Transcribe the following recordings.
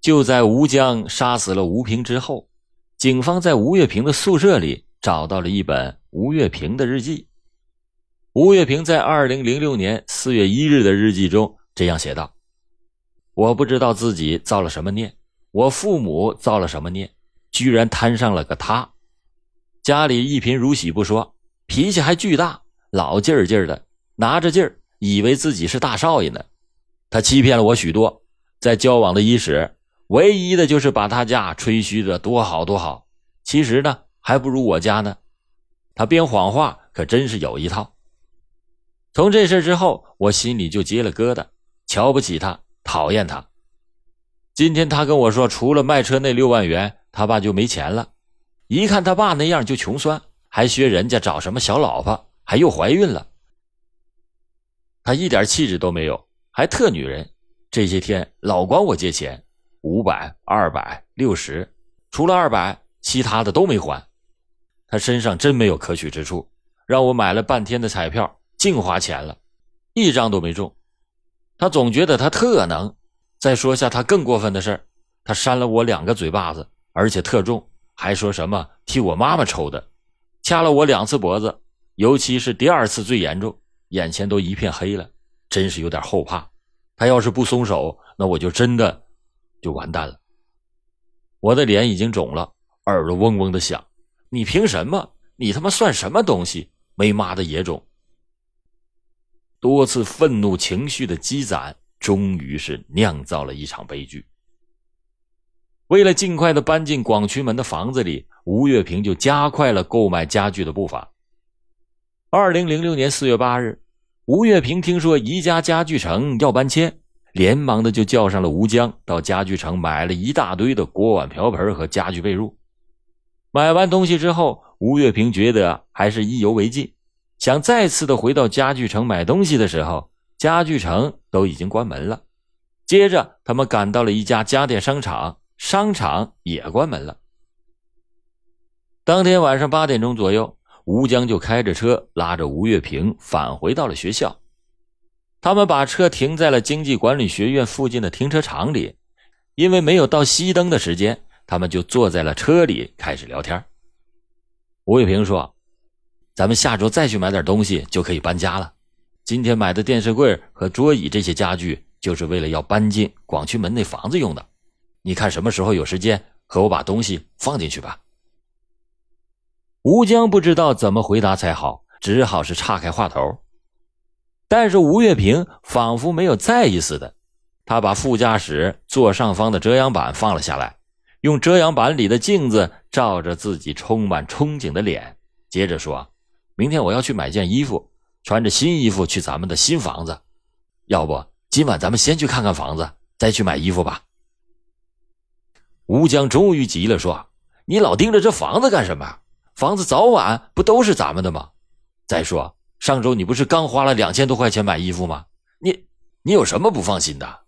就在吴江杀死了吴平之后，警方在吴月平的宿舍里找到了一本吴月平的日记。吴月平在二零零六年四月一日的日记中这样写道：“我不知道自己造了什么孽，我父母造了什么孽，居然摊上了个他。家里一贫如洗不说，脾气还巨大，老劲儿劲儿的，拿着劲儿，以为自己是大少爷呢。他欺骗了我许多，在交往的伊始，唯一的就是把他家吹嘘的多好多好，其实呢，还不如我家呢。他编谎话可真是有一套。”从这事之后，我心里就结了疙瘩，瞧不起他，讨厌他。今天他跟我说，除了卖车那六万元，他爸就没钱了。一看他爸那样就穷酸，还学人家找什么小老婆，还又怀孕了。他一点气质都没有，还特女人。这些天老管我借钱，五百、二百、六十，除了二百，其他的都没还。他身上真没有可取之处，让我买了半天的彩票。净花钱了，一张都没中。他总觉得他特能。再说下他更过分的事儿他扇了我两个嘴巴子，而且特重，还说什么替我妈妈抽的，掐了我两次脖子，尤其是第二次最严重，眼前都一片黑了，真是有点后怕。他要是不松手，那我就真的就完蛋了。我的脸已经肿了，耳朵嗡嗡的响。你凭什么？你他妈算什么东西？没妈的野种！多次愤怒情绪的积攒，终于是酿造了一场悲剧。为了尽快的搬进广渠门的房子里，吴月平就加快了购买家具的步伐。二零零六年四月八日，吴月平听说宜家家具城要搬迁，连忙的就叫上了吴江到家具城买了一大堆的锅碗瓢盆和家具被褥。买完东西之后，吴月平觉得还是意犹未尽。想再次的回到家具城买东西的时候，家具城都已经关门了。接着，他们赶到了一家家电商场，商场也关门了。当天晚上八点钟左右，吴江就开着车拉着吴月平返回到了学校。他们把车停在了经济管理学院附近的停车场里，因为没有到熄灯的时间，他们就坐在了车里开始聊天。吴月平说。咱们下周再去买点东西就可以搬家了。今天买的电视柜和桌椅这些家具，就是为了要搬进广渠门那房子用的。你看什么时候有时间，和我把东西放进去吧。吴江不知道怎么回答才好，只好是岔开话头。但是吴月平仿佛没有在意似的，他把副驾驶座上方的遮阳板放了下来，用遮阳板里的镜子照着自己充满憧憬的脸，接着说。明天我要去买件衣服，穿着新衣服去咱们的新房子。要不今晚咱们先去看看房子，再去买衣服吧。吴江终于急了，说：“你老盯着这房子干什么？房子早晚不都是咱们的吗？再说上周你不是刚花了两千多块钱买衣服吗？你你有什么不放心的？”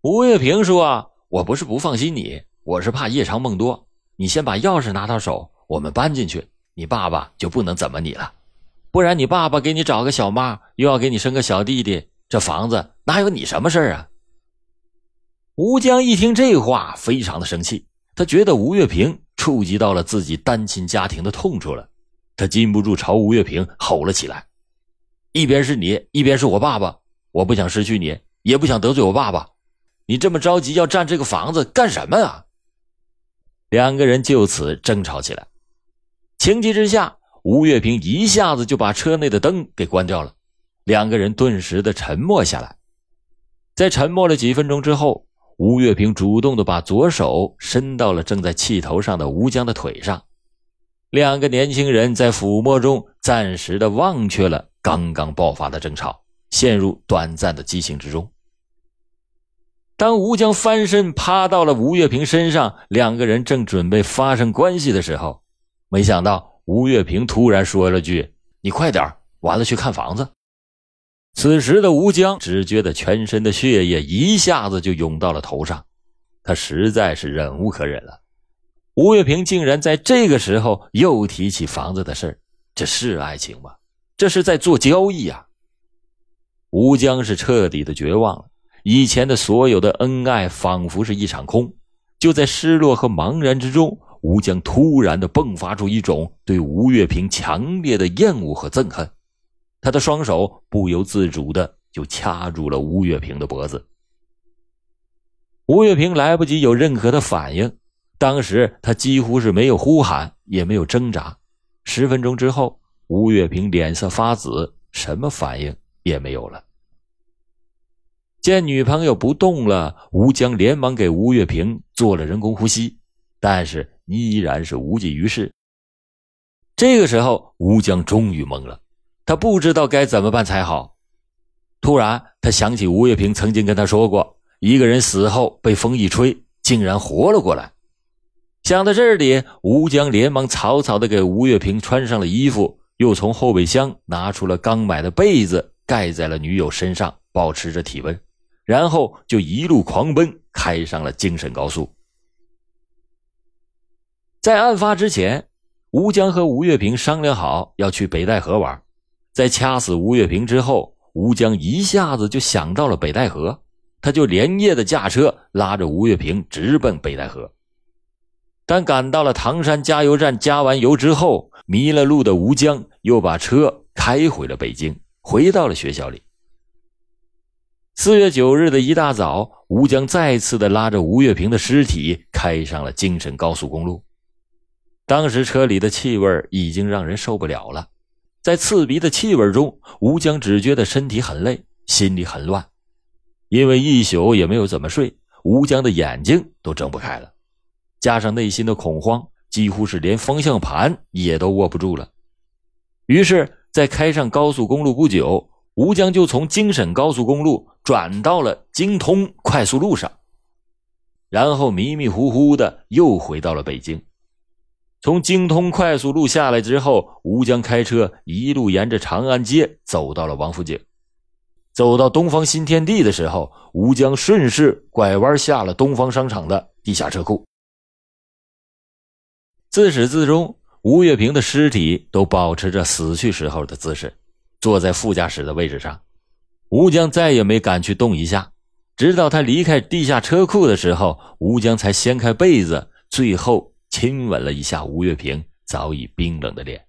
吴月平说：“我不是不放心你，我是怕夜长梦多。你先把钥匙拿到手。”我们搬进去，你爸爸就不能怎么你了，不然你爸爸给你找个小妈，又要给你生个小弟弟，这房子哪有你什么事啊？吴江一听这话，非常的生气，他觉得吴月平触及到了自己单亲家庭的痛处了，他禁不住朝吴月平吼了起来：“一边是你，一边是我爸爸，我不想失去你，也不想得罪我爸爸，你这么着急要占这个房子干什么啊？”两个人就此争吵起来。情急之下，吴月平一下子就把车内的灯给关掉了，两个人顿时的沉默下来。在沉默了几分钟之后，吴月平主动的把左手伸到了正在气头上的吴江的腿上，两个年轻人在抚摸中暂时的忘却了刚刚爆发的争吵，陷入短暂的激情之中。当吴江翻身趴到了吴月平身上，两个人正准备发生关系的时候。没想到吴月平突然说了句：“你快点完了去看房子。”此时的吴江只觉得全身的血液一下子就涌到了头上，他实在是忍无可忍了。吴月平竟然在这个时候又提起房子的事这是爱情吗？这是在做交易啊！吴江是彻底的绝望了，以前的所有的恩爱仿佛是一场空。就在失落和茫然之中，吴江突然的迸发出一种对吴月平强烈的厌恶和憎恨，他的双手不由自主的就掐住了吴月平的脖子。吴月平来不及有任何的反应，当时他几乎是没有呼喊，也没有挣扎。十分钟之后，吴月平脸色发紫，什么反应也没有了。见女朋友不动了，吴江连忙给吴月平做了人工呼吸，但是依然是无济于事。这个时候，吴江终于懵了，他不知道该怎么办才好。突然，他想起吴月平曾经跟他说过，一个人死后被风一吹，竟然活了过来。想到这里，吴江连忙草草的给吴月平穿上了衣服，又从后备箱拿出了刚买的被子，盖在了女友身上，保持着体温。然后就一路狂奔，开上了京沈高速。在案发之前，吴江和吴月平商量好要去北戴河玩。在掐死吴月平之后，吴江一下子就想到了北戴河，他就连夜的驾车拉着吴月平直奔北戴河。但赶到了唐山加油站加完油之后，迷了路的吴江又把车开回了北京，回到了学校里。四月九日的一大早，吴江再次的拉着吴月平的尸体开上了京沈高速公路。当时车里的气味已经让人受不了了，在刺鼻的气味中，吴江只觉得身体很累，心里很乱。因为一宿也没有怎么睡，吴江的眼睛都睁不开了，加上内心的恐慌，几乎是连方向盘也都握不住了。于是，在开上高速公路不久。吴江就从京沈高速公路转到了京通快速路上，然后迷迷糊糊的又回到了北京。从京通快速路下来之后，吴江开车一路沿着长安街走到了王府井。走到东方新天地的时候，吴江顺势拐弯下了东方商场的地下车库。自始至终，吴月平的尸体都保持着死去时候的姿势。坐在副驾驶的位置上，吴江再也没敢去动一下，直到他离开地下车库的时候，吴江才掀开被子，最后亲吻了一下吴月平早已冰冷的脸。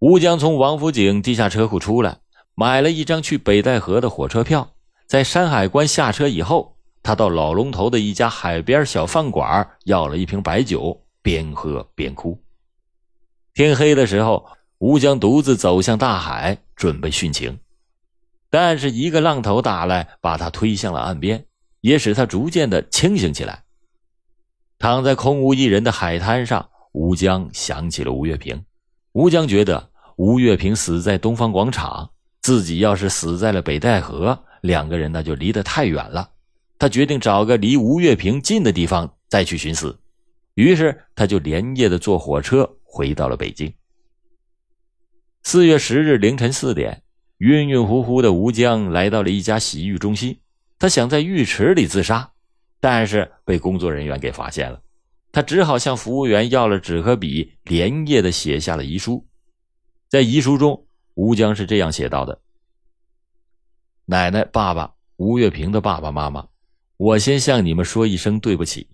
吴江从王府井地下车库出来，买了一张去北戴河的火车票，在山海关下车以后，他到老龙头的一家海边小饭馆要了一瓶白酒，边喝边哭。天黑的时候。吴江独自走向大海，准备殉情，但是一个浪头打来，把他推向了岸边，也使他逐渐的清醒起来。躺在空无一人的海滩上，吴江想起了吴月平。吴江觉得吴月平死在东方广场，自己要是死在了北戴河，两个人那就离得太远了。他决定找个离吴月平近的地方再去寻死，于是他就连夜的坐火车回到了北京。四月十日凌晨四点，晕晕乎乎的吴江来到了一家洗浴中心。他想在浴池里自杀，但是被工作人员给发现了。他只好向服务员要了纸和笔，连夜的写下了遗书。在遗书中，吴江是这样写到的：“奶奶、爸爸，吴月平的爸爸妈妈，我先向你们说一声对不起。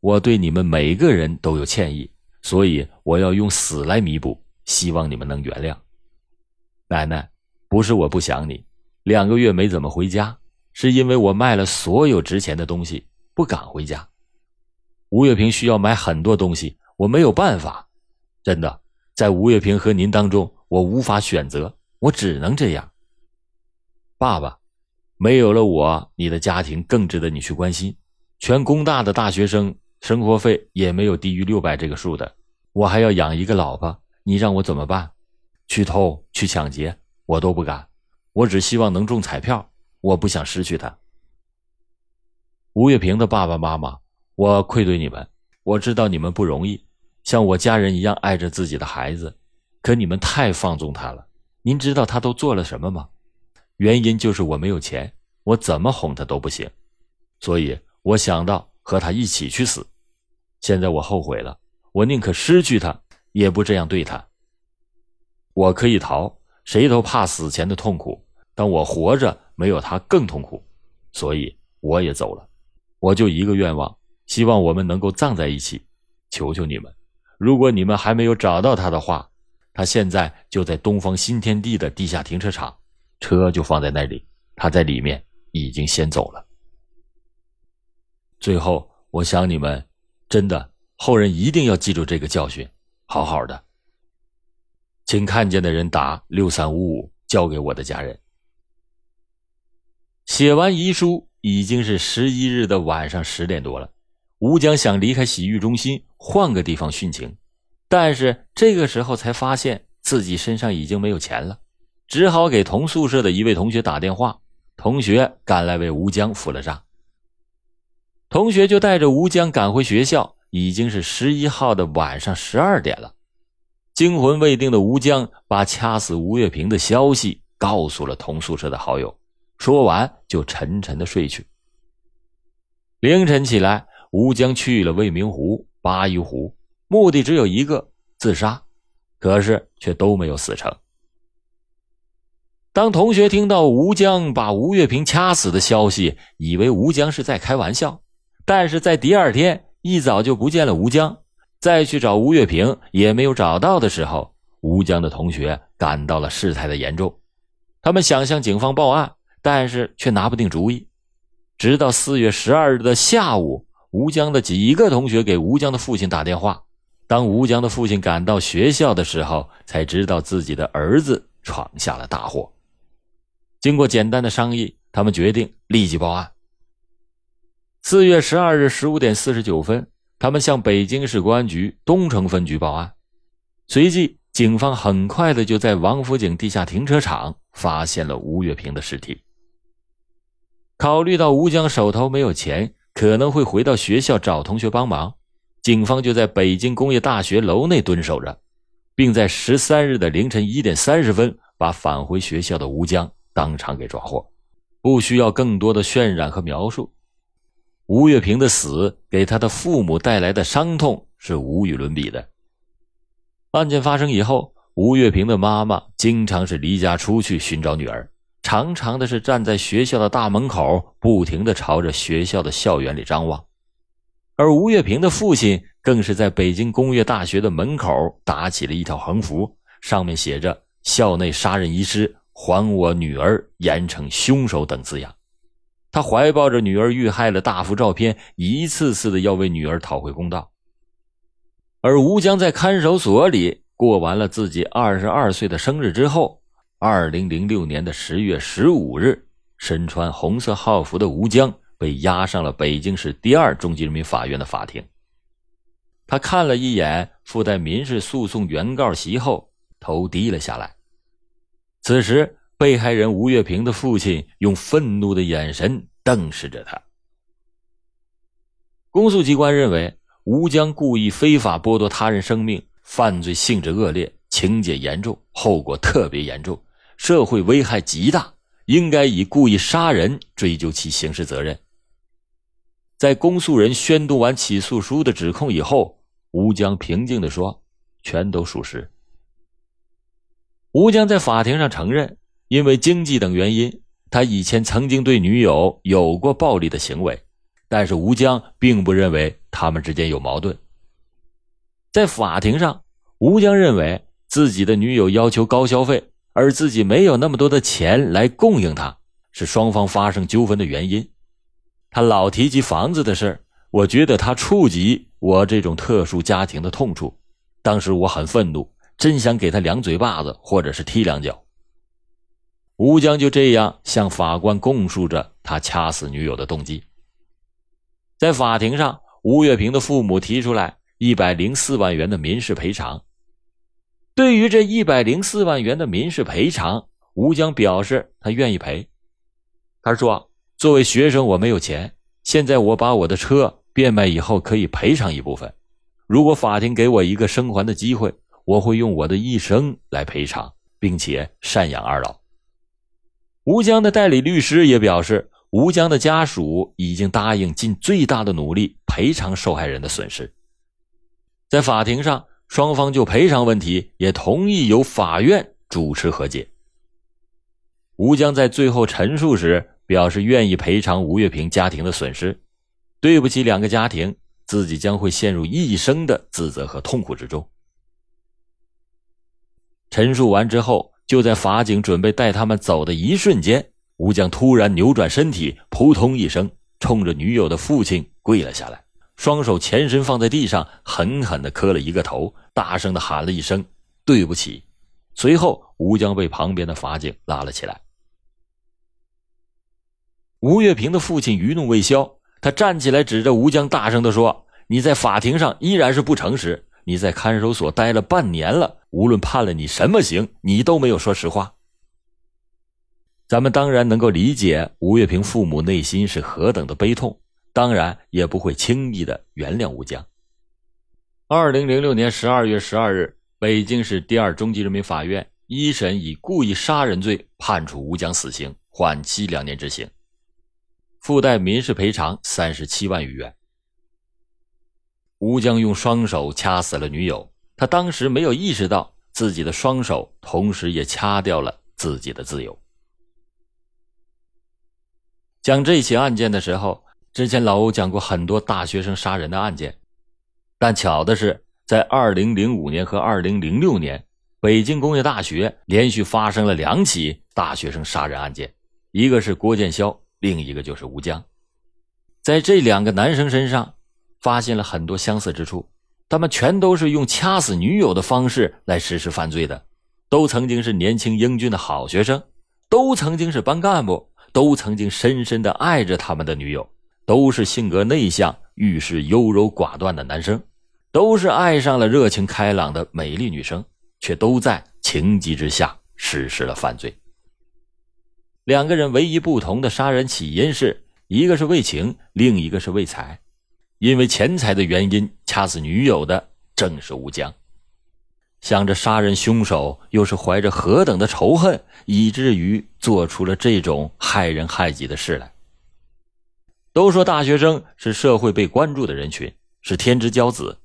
我对你们每个人都有歉意，所以我要用死来弥补。希望你们能原谅。”奶奶，不是我不想你，两个月没怎么回家，是因为我卖了所有值钱的东西，不敢回家。吴月平需要买很多东西，我没有办法。真的，在吴月平和您当中，我无法选择，我只能这样。爸爸，没有了我，你的家庭更值得你去关心。全工大的大学生生活费也没有低于六百这个数的，我还要养一个老婆，你让我怎么办？去偷去抢劫，我都不敢。我只希望能中彩票，我不想失去他。吴月平的爸爸妈妈，我愧对你们。我知道你们不容易，像我家人一样爱着自己的孩子，可你们太放纵他了。您知道他都做了什么吗？原因就是我没有钱，我怎么哄他都不行，所以我想到和他一起去死。现在我后悔了，我宁可失去他，也不这样对他。我可以逃，谁都怕死前的痛苦。但我活着，没有他更痛苦，所以我也走了。我就一个愿望，希望我们能够葬在一起。求求你们，如果你们还没有找到他的话，他现在就在东方新天地的地下停车场，车就放在那里，他在里面已经先走了。最后，我想你们真的后人一定要记住这个教训，好好的。请看见的人打六三五五，交给我的家人。写完遗书已经是十一日的晚上十点多了。吴江想离开洗浴中心，换个地方殉情，但是这个时候才发现自己身上已经没有钱了，只好给同宿舍的一位同学打电话。同学赶来为吴江付了账。同学就带着吴江赶回学校，已经是十一号的晚上十二点了。惊魂未定的吴江把掐死吴月平的消息告诉了同宿舍的好友，说完就沉沉的睡去。凌晨起来，吴江去了未名湖、八一湖，目的只有一个：自杀。可是却都没有死成。当同学听到吴江把吴月平掐死的消息，以为吴江是在开玩笑，但是在第二天一早就不见了吴江。再去找吴月平也没有找到的时候，吴江的同学感到了事态的严重。他们想向警方报案，但是却拿不定主意。直到四月十二日的下午，吴江的几个同学给吴江的父亲打电话。当吴江的父亲赶到学校的时候，才知道自己的儿子闯下了大祸。经过简单的商议，他们决定立即报案。四月十二日十五点四十九分。他们向北京市公安局东城分局报案，随即警方很快的就在王府井地下停车场发现了吴月平的尸体。考虑到吴江手头没有钱，可能会回到学校找同学帮忙，警方就在北京工业大学楼内蹲守着，并在十三日的凌晨一点三十分把返回学校的吴江当场给抓获。不需要更多的渲染和描述。吴月平的死给他的父母带来的伤痛是无与伦比的。案件发生以后，吴月平的妈妈经常是离家出去寻找女儿，常常的是站在学校的大门口，不停的朝着学校的校园里张望。而吴月平的父亲更是在北京工业大学的门口打起了一条横幅，上面写着“校内杀人遗失，还我女儿，严惩凶手”等字样。他怀抱着女儿遇害的大幅照片，一次次的要为女儿讨回公道。而吴江在看守所里过完了自己二十二岁的生日之后，二零零六年的十月十五日，身穿红色号服的吴江被押上了北京市第二中级人民法院的法庭。他看了一眼附带民事诉讼原告席后，头低了下来。此时。被害人吴月平的父亲用愤怒的眼神瞪视着他。公诉机关认为，吴江故意非法剥夺他人生命，犯罪性质恶劣，情节严重，后果特别严重，社会危害极大，应该以故意杀人追究其刑事责任。在公诉人宣读完起诉书的指控以后，吴江平静地说：“全都属实。”吴江在法庭上承认。因为经济等原因，他以前曾经对女友有过暴力的行为，但是吴江并不认为他们之间有矛盾。在法庭上，吴江认为自己的女友要求高消费，而自己没有那么多的钱来供应她，是双方发生纠纷的原因。他老提及房子的事我觉得他触及我这种特殊家庭的痛处，当时我很愤怒，真想给他两嘴巴子，或者是踢两脚。吴江就这样向法官供述着他掐死女友的动机。在法庭上，吴月平的父母提出来一百零四万元的民事赔偿。对于这一百零四万元的民事赔偿，吴江表示他愿意赔。他说：“作为学生，我没有钱，现在我把我的车变卖以后可以赔偿一部分。如果法庭给我一个生还的机会，我会用我的一生来赔偿，并且赡养二老。”吴江的代理律师也表示，吴江的家属已经答应尽最大的努力赔偿受害人的损失。在法庭上，双方就赔偿问题也同意由法院主持和解。吴江在最后陈述时表示愿意赔偿吴月平家庭的损失，对不起两个家庭，自己将会陷入一生的自责和痛苦之中。陈述完之后，就在法警准备带他们走的一瞬间，吴江突然扭转身体，扑通一声，冲着女友的父亲跪了下来，双手前身放在地上，狠狠地磕了一个头，大声地喊了一声“对不起”。随后，吴江被旁边的法警拉了起来。吴月平的父亲余怒未消，他站起来指着吴江，大声地说：“你在法庭上依然是不诚实，你在看守所待了半年了，无论判了你什么刑，你都没有说实话。”咱们当然能够理解吴月平父母内心是何等的悲痛，当然也不会轻易的原谅吴江。二零零六年十二月十二日。北京市第二中级人民法院一审以故意杀人罪判处吴江死刑，缓期两年执行，附带民事赔偿三十七万余元。吴江用双手掐死了女友，他当时没有意识到自己的双手同时也掐掉了自己的自由。讲这起案件的时候，之前老欧讲过很多大学生杀人的案件，但巧的是。在二零零五年和二零零六年，北京工业大学连续发生了两起大学生杀人案件，一个是郭建霄，另一个就是吴江。在这两个男生身上，发现了很多相似之处，他们全都是用掐死女友的方式来实施犯罪的，都曾经是年轻英俊的好学生，都曾经是班干部，都曾经深深的爱着他们的女友，都是性格内向、遇事优柔寡断的男生。都是爱上了热情开朗的美丽女生，却都在情急之下实施了犯罪。两个人唯一不同的杀人起因是一个是为情，另一个是为财。因为钱财的原因掐死女友的正是吴江。想着杀人凶手又是怀着何等的仇恨，以至于做出了这种害人害己的事来。都说大学生是社会被关注的人群，是天之骄子。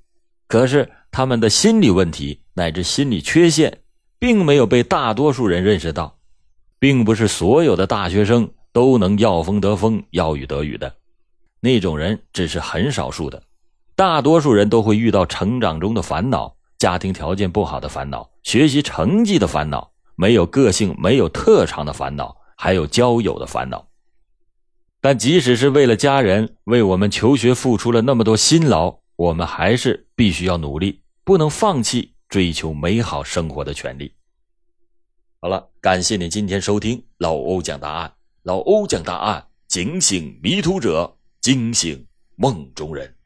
可是他们的心理问题乃至心理缺陷，并没有被大多数人认识到，并不是所有的大学生都能要风得风，要雨得雨的，那种人只是很少数的，大多数人都会遇到成长中的烦恼、家庭条件不好的烦恼、学习成绩的烦恼、没有个性、没有特长的烦恼，还有交友的烦恼。但即使是为了家人，为我们求学付出了那么多辛劳。我们还是必须要努力，不能放弃追求美好生活的权利。好了，感谢您今天收听老欧讲答案。老欧讲答案，警醒迷途者，惊醒梦中人。